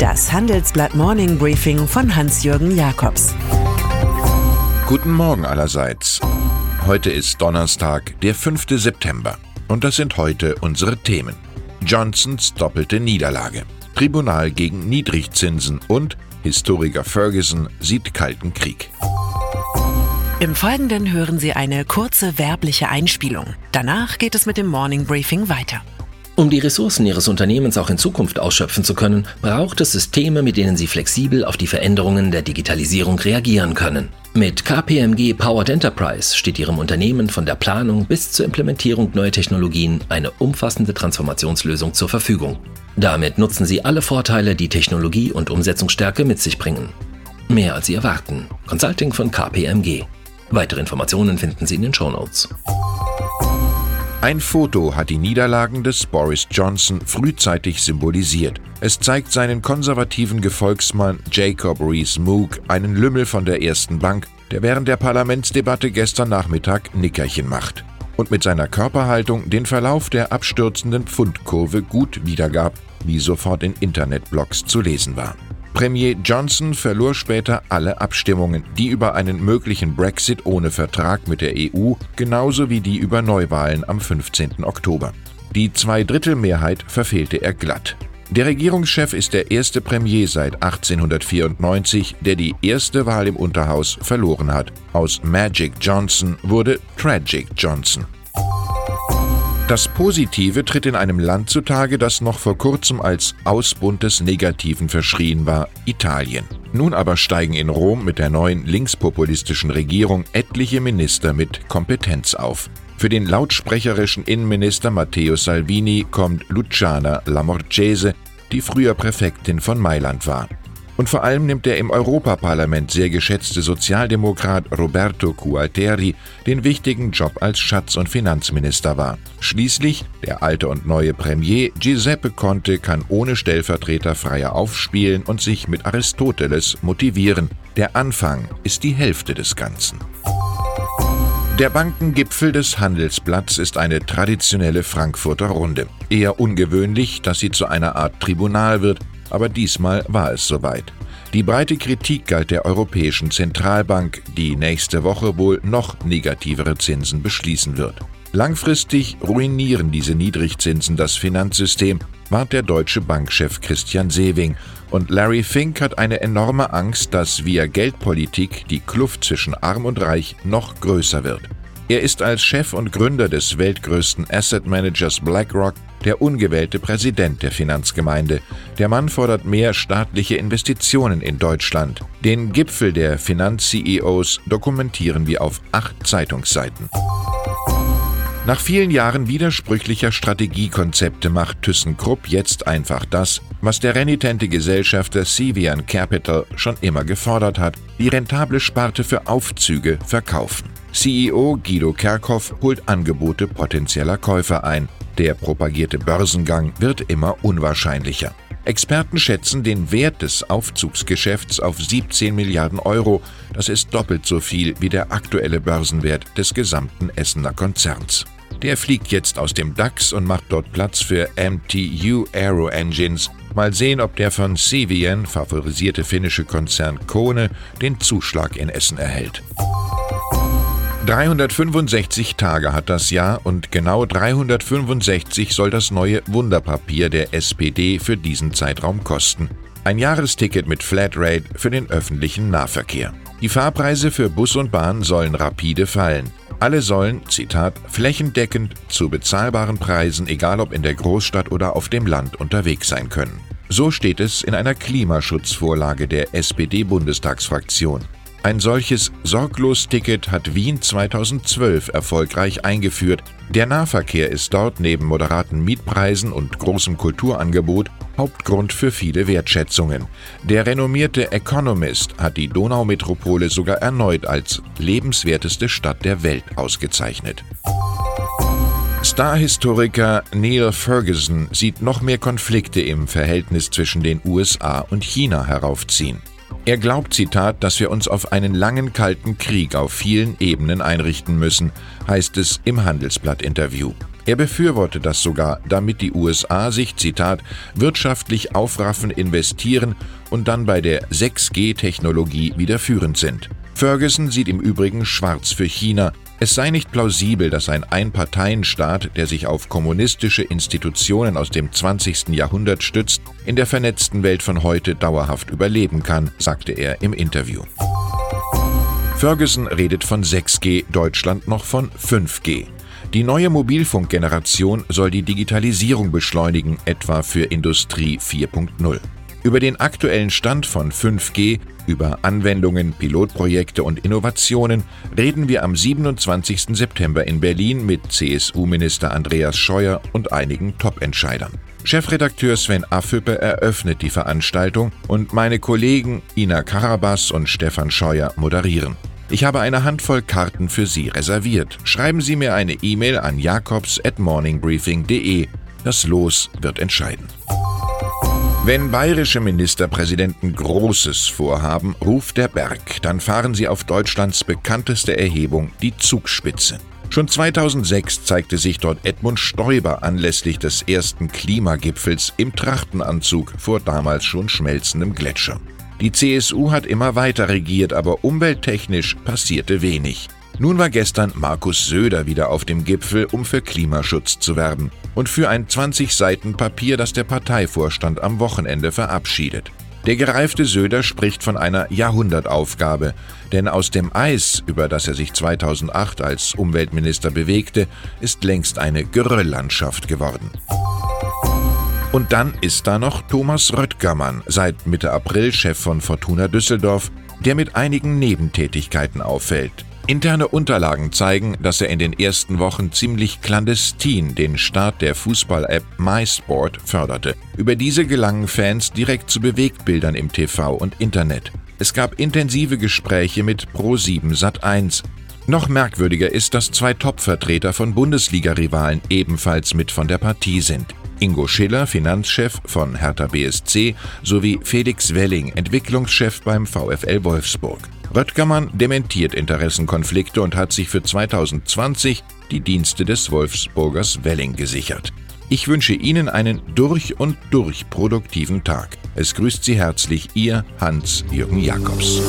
Das Handelsblatt Morning Briefing von Hans-Jürgen Jakobs. Guten Morgen allerseits. Heute ist Donnerstag, der 5. September. Und das sind heute unsere Themen. Johnsons doppelte Niederlage. Tribunal gegen Niedrigzinsen und Historiker Ferguson sieht Kalten Krieg. Im Folgenden hören Sie eine kurze werbliche Einspielung. Danach geht es mit dem Morning Briefing weiter. Um die Ressourcen Ihres Unternehmens auch in Zukunft ausschöpfen zu können, braucht es Systeme, mit denen Sie flexibel auf die Veränderungen der Digitalisierung reagieren können. Mit KPMG Powered Enterprise steht Ihrem Unternehmen von der Planung bis zur Implementierung neuer Technologien eine umfassende Transformationslösung zur Verfügung. Damit nutzen Sie alle Vorteile, die Technologie und Umsetzungsstärke mit sich bringen. Mehr als Sie erwarten. Consulting von KPMG. Weitere Informationen finden Sie in den Show Notes. Ein Foto hat die Niederlagen des Boris Johnson frühzeitig symbolisiert. Es zeigt seinen konservativen Gefolgsmann Jacob Rees-Mogg, einen Lümmel von der ersten Bank, der während der Parlamentsdebatte gestern Nachmittag Nickerchen macht und mit seiner Körperhaltung den Verlauf der abstürzenden Pfundkurve gut wiedergab, wie sofort in Internetblogs zu lesen war. Premier Johnson verlor später alle Abstimmungen, die über einen möglichen Brexit ohne Vertrag mit der EU, genauso wie die über Neuwahlen am 15. Oktober. Die Zweidrittelmehrheit verfehlte er glatt. Der Regierungschef ist der erste Premier seit 1894, der die erste Wahl im Unterhaus verloren hat. Aus Magic Johnson wurde Tragic Johnson. Das Positive tritt in einem Land zutage, das noch vor kurzem als Ausbund des Negativen verschrien war, Italien. Nun aber steigen in Rom mit der neuen linkspopulistischen Regierung etliche Minister mit Kompetenz auf. Für den lautsprecherischen Innenminister Matteo Salvini kommt Luciana Lamorgese, die früher Präfektin von Mailand war. Und vor allem nimmt der im Europaparlament sehr geschätzte Sozialdemokrat Roberto Gualteri den wichtigen Job als Schatz- und Finanzminister wahr. Schließlich der alte und neue Premier Giuseppe Conte kann ohne Stellvertreter freier aufspielen und sich mit Aristoteles motivieren. Der Anfang ist die Hälfte des Ganzen. Der Bankengipfel des Handelsblatts ist eine traditionelle Frankfurter Runde. Eher ungewöhnlich, dass sie zu einer Art Tribunal wird, aber diesmal war es soweit. Die breite Kritik galt der Europäischen Zentralbank, die nächste Woche wohl noch negativere Zinsen beschließen wird. Langfristig ruinieren diese Niedrigzinsen das Finanzsystem, warnt der deutsche Bankchef Christian Sewing. Und Larry Fink hat eine enorme Angst, dass via Geldpolitik die Kluft zwischen Arm und Reich noch größer wird. Er ist als Chef und Gründer des weltgrößten Asset Managers BlackRock der ungewählte Präsident der Finanzgemeinde. Der Mann fordert mehr staatliche Investitionen in Deutschland. Den Gipfel der Finanz-CEOs dokumentieren wir auf acht Zeitungsseiten. Nach vielen Jahren widersprüchlicher Strategiekonzepte macht ThyssenKrupp jetzt einfach das, was der renitente Gesellschafter Civian Capital schon immer gefordert hat, die rentable Sparte für Aufzüge verkaufen. CEO Guido Kerkhoff holt Angebote potenzieller Käufer ein. Der propagierte Börsengang wird immer unwahrscheinlicher. Experten schätzen den Wert des Aufzugsgeschäfts auf 17 Milliarden Euro. Das ist doppelt so viel wie der aktuelle Börsenwert des gesamten Essener Konzerns. Der fliegt jetzt aus dem DAX und macht dort Platz für MTU Aero Engines. Mal sehen, ob der von Cevian favorisierte finnische Konzern Kone den Zuschlag in Essen erhält. 365 Tage hat das Jahr und genau 365 soll das neue Wunderpapier der SPD für diesen Zeitraum kosten. Ein Jahresticket mit Flatrate für den öffentlichen Nahverkehr. Die Fahrpreise für Bus und Bahn sollen rapide fallen. Alle sollen, Zitat, flächendeckend zu bezahlbaren Preisen, egal ob in der Großstadt oder auf dem Land, unterwegs sein können. So steht es in einer Klimaschutzvorlage der SPD-Bundestagsfraktion. Ein solches Sorglos-Ticket hat Wien 2012 erfolgreich eingeführt. Der Nahverkehr ist dort neben moderaten Mietpreisen und großem Kulturangebot Hauptgrund für viele Wertschätzungen. Der renommierte Economist hat die Donaumetropole sogar erneut als lebenswerteste Stadt der Welt ausgezeichnet. Starhistoriker Neil Ferguson sieht noch mehr Konflikte im Verhältnis zwischen den USA und China heraufziehen. Er glaubt, Zitat, dass wir uns auf einen langen kalten Krieg auf vielen Ebenen einrichten müssen, heißt es im Handelsblatt-Interview. Er befürworte das sogar, damit die USA sich, Zitat, wirtschaftlich aufraffen, investieren und dann bei der 6G-Technologie wieder führend sind. Ferguson sieht im Übrigen schwarz für China. Es sei nicht plausibel, dass ein Einparteienstaat, der sich auf kommunistische Institutionen aus dem 20. Jahrhundert stützt, in der vernetzten Welt von heute dauerhaft überleben kann, sagte er im Interview. Ferguson redet von 6G, Deutschland noch von 5G. Die neue Mobilfunkgeneration soll die Digitalisierung beschleunigen, etwa für Industrie 4.0. Über den aktuellen Stand von 5G, über Anwendungen, Pilotprojekte und Innovationen reden wir am 27. September in Berlin mit CSU-Minister Andreas Scheuer und einigen Top-Entscheidern. Chefredakteur Sven Affüppe eröffnet die Veranstaltung und meine Kollegen Ina Karabas und Stefan Scheuer moderieren. Ich habe eine Handvoll Karten für Sie reserviert. Schreiben Sie mir eine E-Mail an jakobs at morningbriefing.de. Das Los wird entscheiden. Wenn bayerische Ministerpräsidenten Großes vorhaben, ruft der Berg, dann fahren sie auf Deutschlands bekannteste Erhebung, die Zugspitze. Schon 2006 zeigte sich dort Edmund Stoiber anlässlich des ersten Klimagipfels im Trachtenanzug vor damals schon schmelzendem Gletscher. Die CSU hat immer weiter regiert, aber umwelttechnisch passierte wenig. Nun war gestern Markus Söder wieder auf dem Gipfel, um für Klimaschutz zu werben und für ein 20 Seiten Papier, das der Parteivorstand am Wochenende verabschiedet. Der gereifte Söder spricht von einer Jahrhundertaufgabe, denn aus dem Eis, über das er sich 2008 als Umweltminister bewegte, ist längst eine Gerölllandschaft geworden. Und dann ist da noch Thomas Röttgermann, seit Mitte April Chef von Fortuna Düsseldorf, der mit einigen Nebentätigkeiten auffällt. Interne Unterlagen zeigen, dass er in den ersten Wochen ziemlich clandestin den Start der Fußball-App MySport förderte. Über diese gelangen Fans direkt zu Bewegbildern im TV und Internet. Es gab intensive Gespräche mit Pro7 Sat1. Noch merkwürdiger ist, dass zwei Top-Vertreter von Bundesliga-Rivalen ebenfalls mit von der Partie sind. Ingo Schiller, Finanzchef von Hertha BSC, sowie Felix Welling, Entwicklungschef beim VfL Wolfsburg. Röttgermann dementiert Interessenkonflikte und hat sich für 2020 die Dienste des Wolfsburgers Welling gesichert. Ich wünsche Ihnen einen durch und durch produktiven Tag. Es grüßt Sie herzlich Ihr Hans-Jürgen Jakobs.